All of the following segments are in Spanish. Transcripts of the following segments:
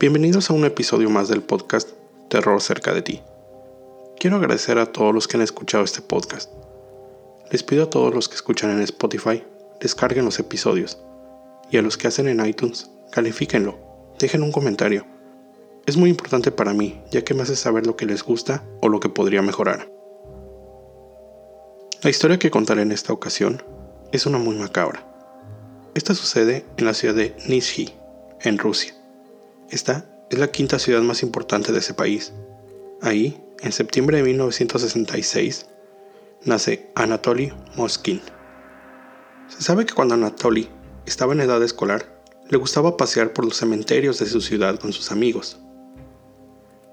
Bienvenidos a un episodio más del podcast Terror cerca de ti. Quiero agradecer a todos los que han escuchado este podcast. Les pido a todos los que escuchan en Spotify, descarguen los episodios. Y a los que hacen en iTunes, califíquenlo, dejen un comentario. Es muy importante para mí, ya que me hace saber lo que les gusta o lo que podría mejorar. La historia que contaré en esta ocasión es una muy macabra. Esta sucede en la ciudad de Nizhny, en Rusia. Esta es la quinta ciudad más importante de ese país. Ahí, en septiembre de 1966, nace Anatoly Moskin. Se sabe que cuando Anatoly estaba en edad escolar, le gustaba pasear por los cementerios de su ciudad con sus amigos.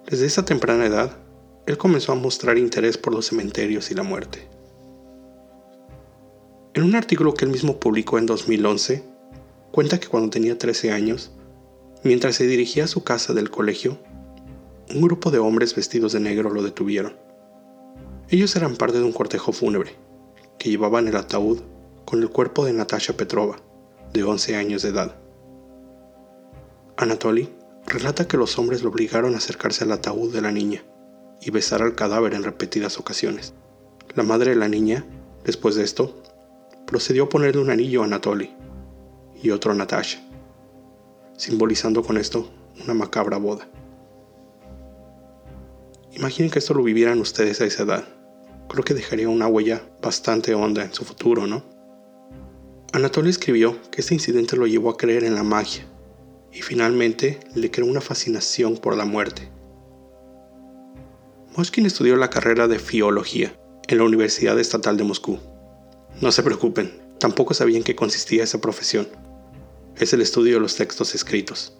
Desde esa temprana edad, él comenzó a mostrar interés por los cementerios y la muerte. En un artículo que él mismo publicó en 2011, cuenta que cuando tenía 13 años, mientras se dirigía a su casa del colegio, un grupo de hombres vestidos de negro lo detuvieron. Ellos eran parte de un cortejo fúnebre, que llevaban el ataúd con el cuerpo de Natasha Petrova, de 11 años de edad. Anatoly relata que los hombres lo obligaron a acercarse al ataúd de la niña y besar al cadáver en repetidas ocasiones. La madre de la niña, después de esto, procedió a ponerle un anillo a Anatoly y otro a Natasha, simbolizando con esto una macabra boda. Imaginen que esto lo vivieran ustedes a esa edad. Creo que dejaría una huella bastante honda en su futuro, ¿no? Anatoly escribió que este incidente lo llevó a creer en la magia y finalmente le creó una fascinación por la muerte. Moshkin estudió la carrera de filología en la Universidad Estatal de Moscú no se preocupen, tampoco sabían qué consistía esa profesión. Es el estudio de los textos escritos.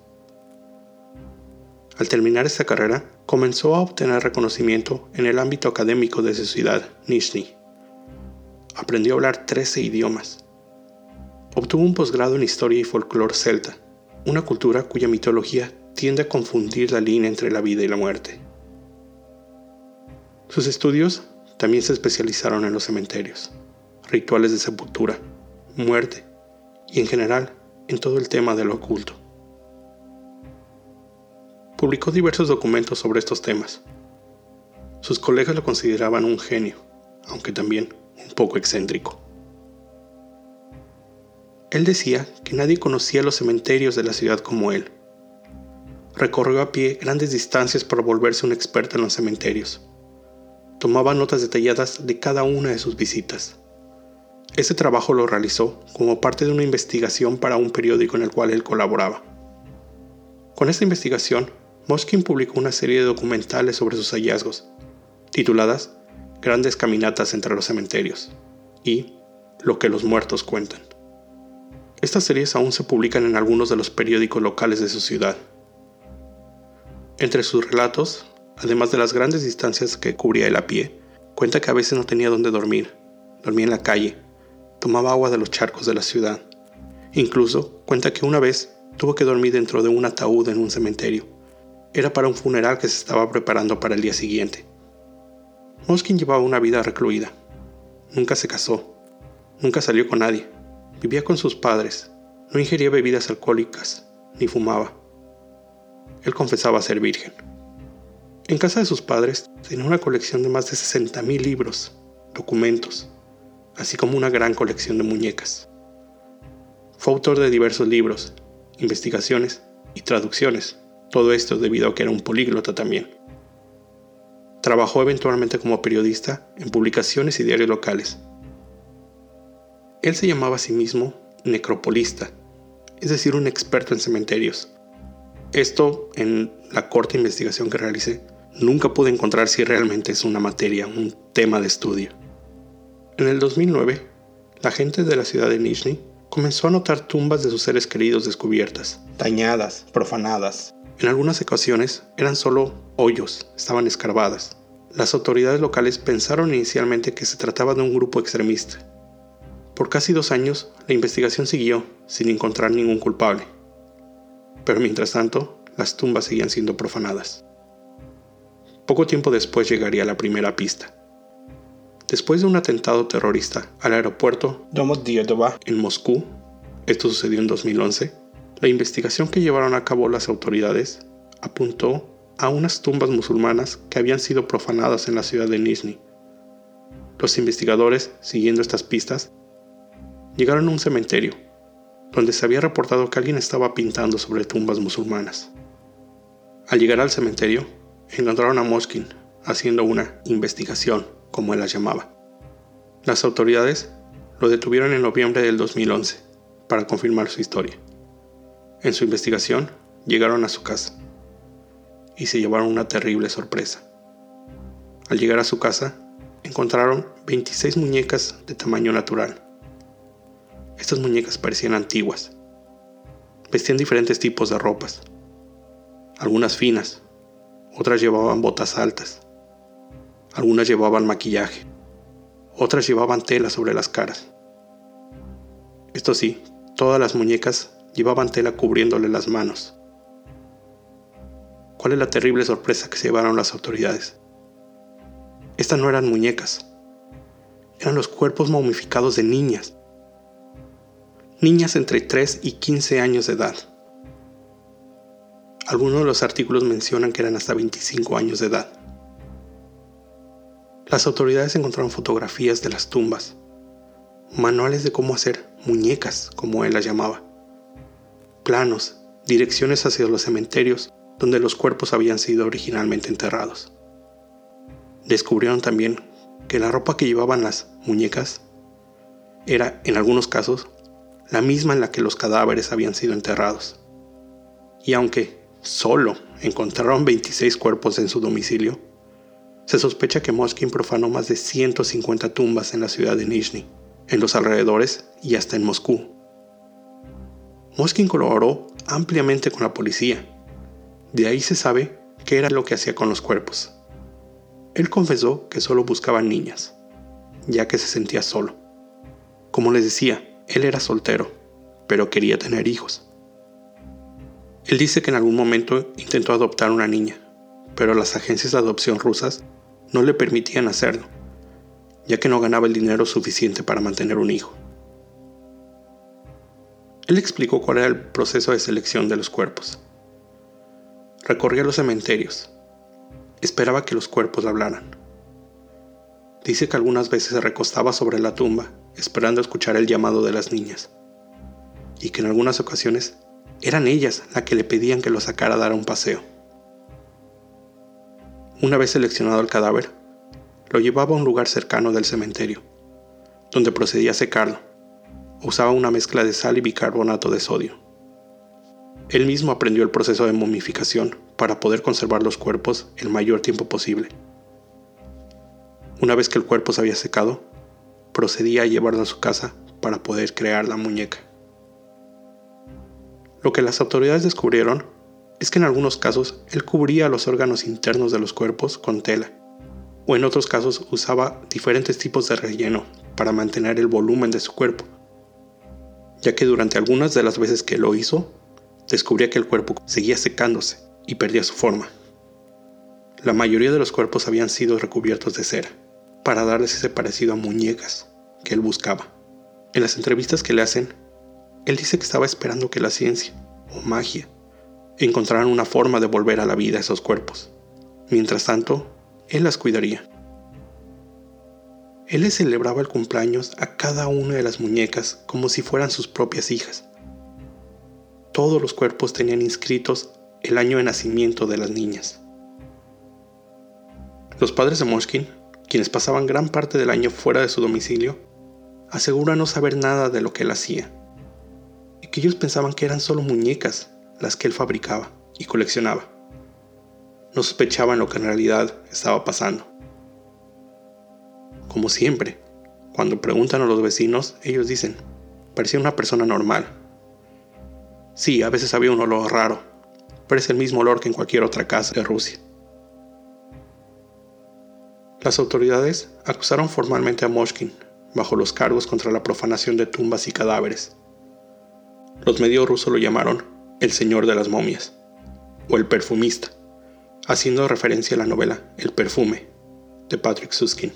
Al terminar esta carrera, comenzó a obtener reconocimiento en el ámbito académico de su ciudad, Nizhny. Aprendió a hablar 13 idiomas. Obtuvo un posgrado en historia y folclore celta, una cultura cuya mitología tiende a confundir la línea entre la vida y la muerte. Sus estudios también se especializaron en los cementerios rituales de sepultura, muerte y en general en todo el tema de lo oculto. Publicó diversos documentos sobre estos temas. Sus colegas lo consideraban un genio, aunque también un poco excéntrico. Él decía que nadie conocía los cementerios de la ciudad como él. Recorrió a pie grandes distancias para volverse un experto en los cementerios. Tomaba notas detalladas de cada una de sus visitas. Este trabajo lo realizó como parte de una investigación para un periódico en el cual él colaboraba. Con esta investigación, Moskin publicó una serie de documentales sobre sus hallazgos, tituladas Grandes Caminatas entre los Cementerios y Lo que los muertos cuentan. Estas series aún se publican en algunos de los periódicos locales de su ciudad. Entre sus relatos, además de las grandes distancias que cubría él a pie, cuenta que a veces no tenía dónde dormir, dormía en la calle tomaba agua de los charcos de la ciudad. Incluso cuenta que una vez tuvo que dormir dentro de un ataúd en un cementerio. Era para un funeral que se estaba preparando para el día siguiente. Moskin llevaba una vida recluida. Nunca se casó. Nunca salió con nadie. Vivía con sus padres. No ingería bebidas alcohólicas, ni fumaba. Él confesaba ser virgen. En casa de sus padres tenía una colección de más de 60.000 libros, documentos, así como una gran colección de muñecas. Fue autor de diversos libros, investigaciones y traducciones, todo esto debido a que era un políglota también. Trabajó eventualmente como periodista en publicaciones y diarios locales. Él se llamaba a sí mismo necropolista, es decir, un experto en cementerios. Esto, en la corta investigación que realicé, nunca pude encontrar si realmente es una materia, un tema de estudio. En el 2009, la gente de la ciudad de Nizhny comenzó a notar tumbas de sus seres queridos descubiertas, dañadas, profanadas. En algunas ocasiones eran solo hoyos, estaban escarbadas. Las autoridades locales pensaron inicialmente que se trataba de un grupo extremista. Por casi dos años, la investigación siguió sin encontrar ningún culpable. Pero mientras tanto, las tumbas seguían siendo profanadas. Poco tiempo después llegaría la primera pista Después de un atentado terrorista al aeropuerto Domodedova en Moscú, esto sucedió en 2011, La investigación que llevaron a cabo las autoridades apuntó a unas tumbas musulmanas que habían sido profanadas en la ciudad de Nizhny. Los investigadores, siguiendo estas pistas, llegaron a un cementerio, donde se había reportado que alguien estaba pintando sobre tumbas musulmanas. Al llegar al cementerio, encontraron a Moskin haciendo una investigación, como él la llamaba. Las autoridades lo detuvieron en noviembre del 2011 para confirmar su historia. En su investigación, llegaron a su casa y se llevaron una terrible sorpresa. Al llegar a su casa, encontraron 26 muñecas de tamaño natural. Estas muñecas parecían antiguas. Vestían diferentes tipos de ropas. Algunas finas, otras llevaban botas altas. Algunas llevaban maquillaje. Otras llevaban tela sobre las caras. Esto sí, todas las muñecas llevaban tela cubriéndole las manos. ¿Cuál es la terrible sorpresa que se llevaron las autoridades? Estas no eran muñecas, eran los cuerpos momificados de niñas. Niñas entre 3 y 15 años de edad. Algunos de los artículos mencionan que eran hasta 25 años de edad. Las autoridades encontraron fotografías de las tumbas, manuales de cómo hacer muñecas, como él las llamaba, planos, direcciones hacia los cementerios donde los cuerpos habían sido originalmente enterrados. Descubrieron también que la ropa que llevaban las muñecas era, en algunos casos, la misma en la que los cadáveres habían sido enterrados. Y aunque solo encontraron 26 cuerpos en su domicilio, se sospecha que Moskin profanó más de 150 tumbas en la ciudad de Nizhny, en los alrededores y hasta en Moscú. Moskin colaboró ampliamente con la policía de ahí se sabe qué era lo que hacía con los cuerpos. Él confesó que solo buscaba niñas, ya que se sentía solo. Como les decía, él era soltero, pero quería tener hijos. Él dice que en algún momento intentó adoptar una niña, pero las agencias de adopción rusas no le permitían hacerlo, ya que no ganaba el dinero suficiente para mantener un hijo. Él explicó cuál era el proceso de selección de los cuerpos. Recorría los cementerios. Esperaba que los cuerpos hablaran. Dice que algunas veces se recostaba sobre la tumba, esperando escuchar el llamado de las niñas. Y que en algunas ocasiones eran ellas las que le pedían que lo sacara a dar un paseo. Una vez seleccionado el cadáver, lo llevaba a un lugar cercano del cementerio, donde procedía a secarlo. Usaba una mezcla de sal y bicarbonato de sodio. Él mismo aprendió el proceso de momificación para poder conservar los cuerpos el mayor tiempo posible. Una vez que el cuerpo se había secado, procedía a llevarlo a su casa para poder crear la muñeca. Lo que las autoridades descubrieron es que en algunos casos él cubría los órganos internos de los cuerpos con tela, o en otros casos usaba diferentes tipos de relleno para mantener el volumen de su cuerpo, ya que durante algunas de las veces que lo hizo descubría que el cuerpo seguía secándose y perdía su forma. La mayoría de los cuerpos habían sido recubiertos de cera, para darles ese parecido a muñecas que él buscaba. En las entrevistas que le hacen, él dice que estaba esperando que la ciencia, o magia, encontraran una forma de volver a la vida esos cuerpos. Mientras tanto, él las cuidaría. Él le celebraba el cumpleaños a cada una de las muñecas como si fueran sus propias hijas todos los cuerpos tenían inscritos el año de nacimiento de las niñas. Los padres de Moshkin, quienes pasaban gran parte del año fuera de su domicilio, aseguran no saber nada de lo que él hacía, y que ellos pensaban que eran solo muñecas las que él fabricaba y coleccionaba. No sospechaban lo que en realidad estaba pasando. Como siempre, cuando preguntan a los vecinos, ellos dicen, parecía una persona normal, Sí, a veces había un olor raro, pero es el mismo olor que en cualquier otra casa de Rusia. Las autoridades acusaron formalmente a Moshkin bajo los cargos contra la profanación de tumbas y cadáveres. Los medios rusos lo llamaron el Señor de las Momias o el Perfumista, haciendo referencia a la novela El Perfume de Patrick Suskin.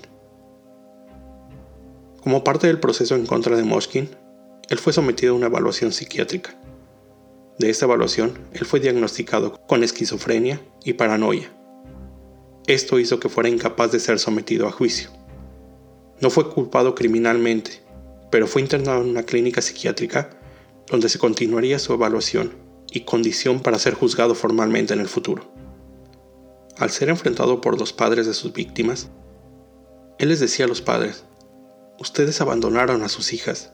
Como parte del proceso en contra de Moshkin, él fue sometido a una evaluación psiquiátrica De esta evaluación, él fue diagnosticado con esquizofrenia y paranoia. Esto hizo que fuera incapaz de ser sometido a juicio. No fue culpado criminalmente, pero fue internado en una clínica psiquiátrica donde se continuaría su evaluación y condición para ser juzgado formalmente en el futuro. Al ser enfrentado por los padres de sus víctimas, él les decía a los padres, ustedes abandonaron a sus hijas.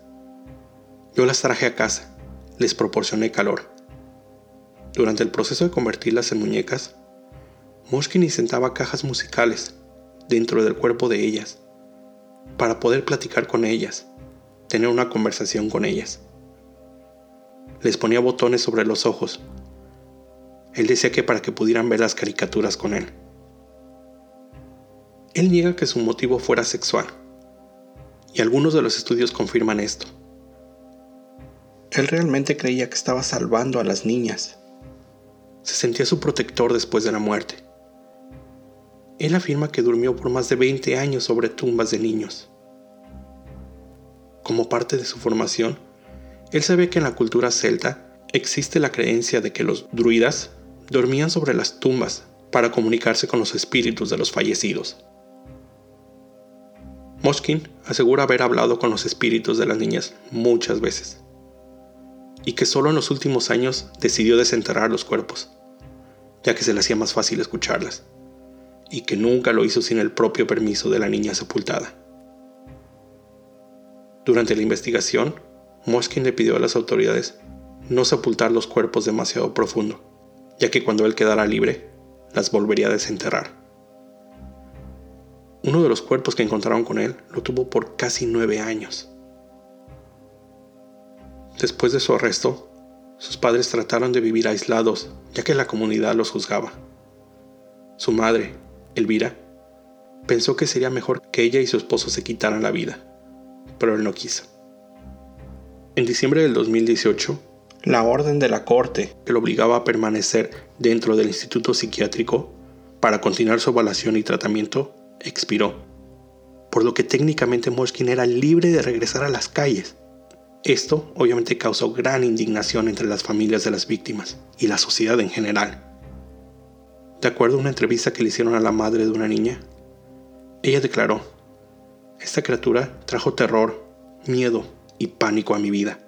Yo las traje a casa, les proporcioné calor. Durante el proceso de convertirlas en muñecas, Moshkin intentaba cajas musicales dentro del cuerpo de ellas para poder platicar con ellas, tener una conversación con ellas. Les ponía botones sobre los ojos. Él decía que para que pudieran ver las caricaturas con él. Él niega que su motivo fuera sexual, y algunos de los estudios confirman esto. Él realmente creía que estaba salvando a las niñas. Se sentía su protector después de la muerte. Él afirma que durmió por más de 20 años sobre tumbas de niños. Como parte de su formación, él sabe que en la cultura celta existe la creencia de que los druidas dormían sobre las tumbas para comunicarse con los espíritus de los fallecidos. Moshkin asegura haber hablado con los espíritus de las niñas muchas veces y que solo en los últimos años decidió desenterrar los cuerpos, ya que se le hacía más fácil escucharlas, y que nunca lo hizo sin el propio permiso de la niña sepultada. Durante la investigación, Moshkin le pidió a las autoridades no sepultar los cuerpos demasiado profundo, ya que cuando él quedara libre, las volvería a desenterrar. Uno de los cuerpos que encontraron con él lo tuvo por casi nueve años. Después de su arresto, sus padres trataron de vivir aislados, ya que la comunidad los juzgaba. Su madre, Elvira, pensó que sería mejor que ella y su esposo se quitaran la vida pero él no quiso. En diciembre del 2018, la orden de la corte que lo obligaba a permanecer dentro del instituto psiquiátrico para continuar su evaluación y tratamiento expiró, por lo que técnicamente Moshkin era libre de regresar a las calles. Esto obviamente causó gran indignación entre las familias de las víctimas y la sociedad en general. De acuerdo a una entrevista que le hicieron a la madre de una niña, ella declaró, esta criatura trajo terror, miedo y pánico a mi vida.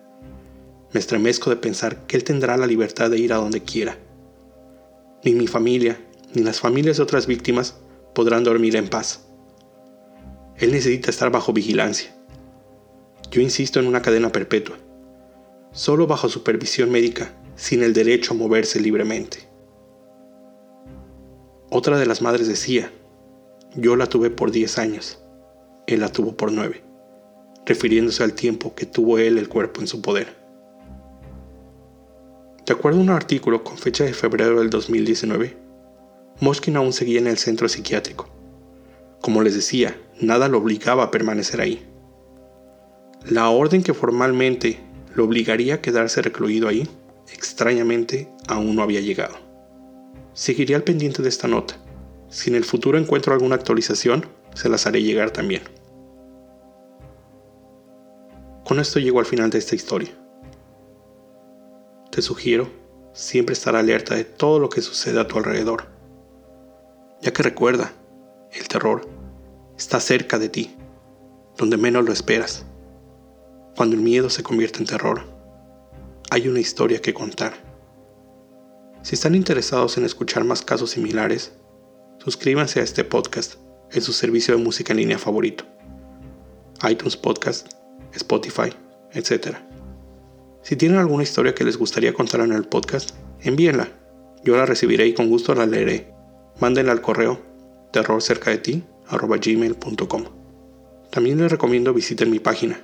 Me estremezco de pensar que él tendrá la libertad de ir a donde quiera. Ni mi familia, ni las familias de otras víctimas podrán dormir en paz. Él necesita estar bajo vigilancia. Yo insisto en una cadena perpetua, solo bajo supervisión médica, sin el derecho a moverse libremente. Otra de las madres decía, yo la tuve por 10 años él la tuvo por nueve, refiriéndose al tiempo que tuvo él el cuerpo en su poder. De acuerdo a un artículo con fecha de febrero del 2019, Moshkin aún seguía en el centro psiquiátrico. Como les decía, nada lo obligaba a permanecer ahí. La orden que formalmente lo obligaría a quedarse recluido ahí, extrañamente, aún no había llegado. Seguiría al pendiente de esta nota. Si en el futuro encuentro alguna actualización, se las haré llegar también. Con esto llego al final de esta historia. Te sugiero siempre estar alerta de todo lo que sucede a tu alrededor, ya que recuerda, el terror está cerca de ti, donde menos lo esperas. Cuando el miedo se convierte en terror, hay una historia que contar. Si están interesados en escuchar más casos similares, suscríbanse a este podcast en su servicio de música en línea favorito, iTunes Podcast Spotify, etc. Si tienen alguna historia que les gustaría contar en el podcast, envíenla. Yo la recibiré y con gusto la leeré. Mándenla al correo terrorcercadeti.gmail.com También les recomiendo visiten mi página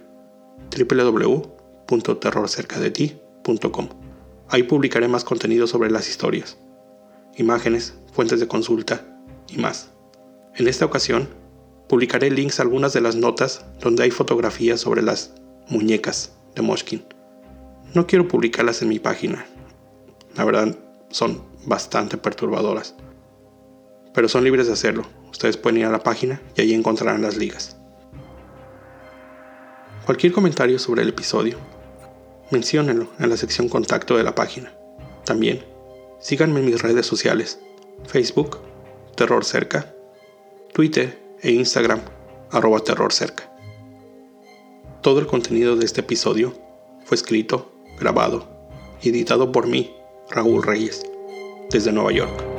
www.terrorcercadeti.com Ahí publicaré más contenido sobre las historias, imágenes, fuentes de consulta y más. En esta ocasión Publicaré links a algunas de las notas donde hay fotografías sobre las muñecas de Moshkin. No quiero publicarlas en mi página. La verdad, son bastante perturbadoras. Pero son libres de hacerlo. Ustedes pueden ir a la página y allí encontrarán las ligas. Cualquier comentario sobre el episodio, menciónenlo en la sección contacto de la página. También, síganme en mis redes sociales, Facebook, Terror Cerca, Twitter e Instagram, arroba Terror Cerca. Todo el contenido de este episodio fue escrito, grabado y editado por mí, Raúl Reyes, desde Nueva York.